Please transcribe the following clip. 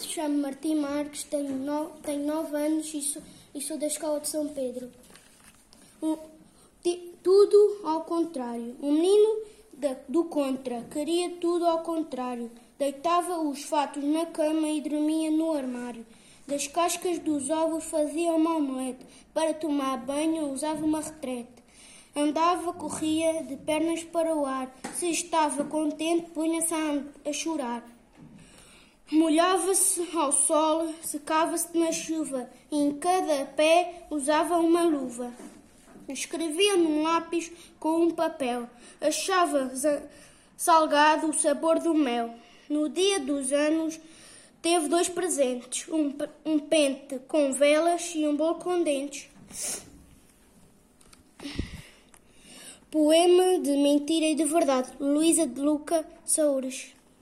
chamo Martim Marques, tenho, no, tenho nove anos e sou, e sou da Escola de São Pedro. Um, ti- tudo ao contrário. O menino da- do contra queria tudo ao contrário. Deitava os fatos na cama e dormia no armário. Das cascas dos ovos fazia uma omelete. Para tomar banho usava uma retrete. Andava, corria de pernas para o ar. Se estava contente, punha-se a, a chorar. Molhava-se ao sol, secava-se na chuva, e em cada pé usava uma luva. Escrevia num lápis com um papel, achava salgado o sabor do mel. No dia dos anos, teve dois presentes: um, um pente com velas e um bolo com dentes. Poema de mentira e de verdade, Luísa de Luca Saúres.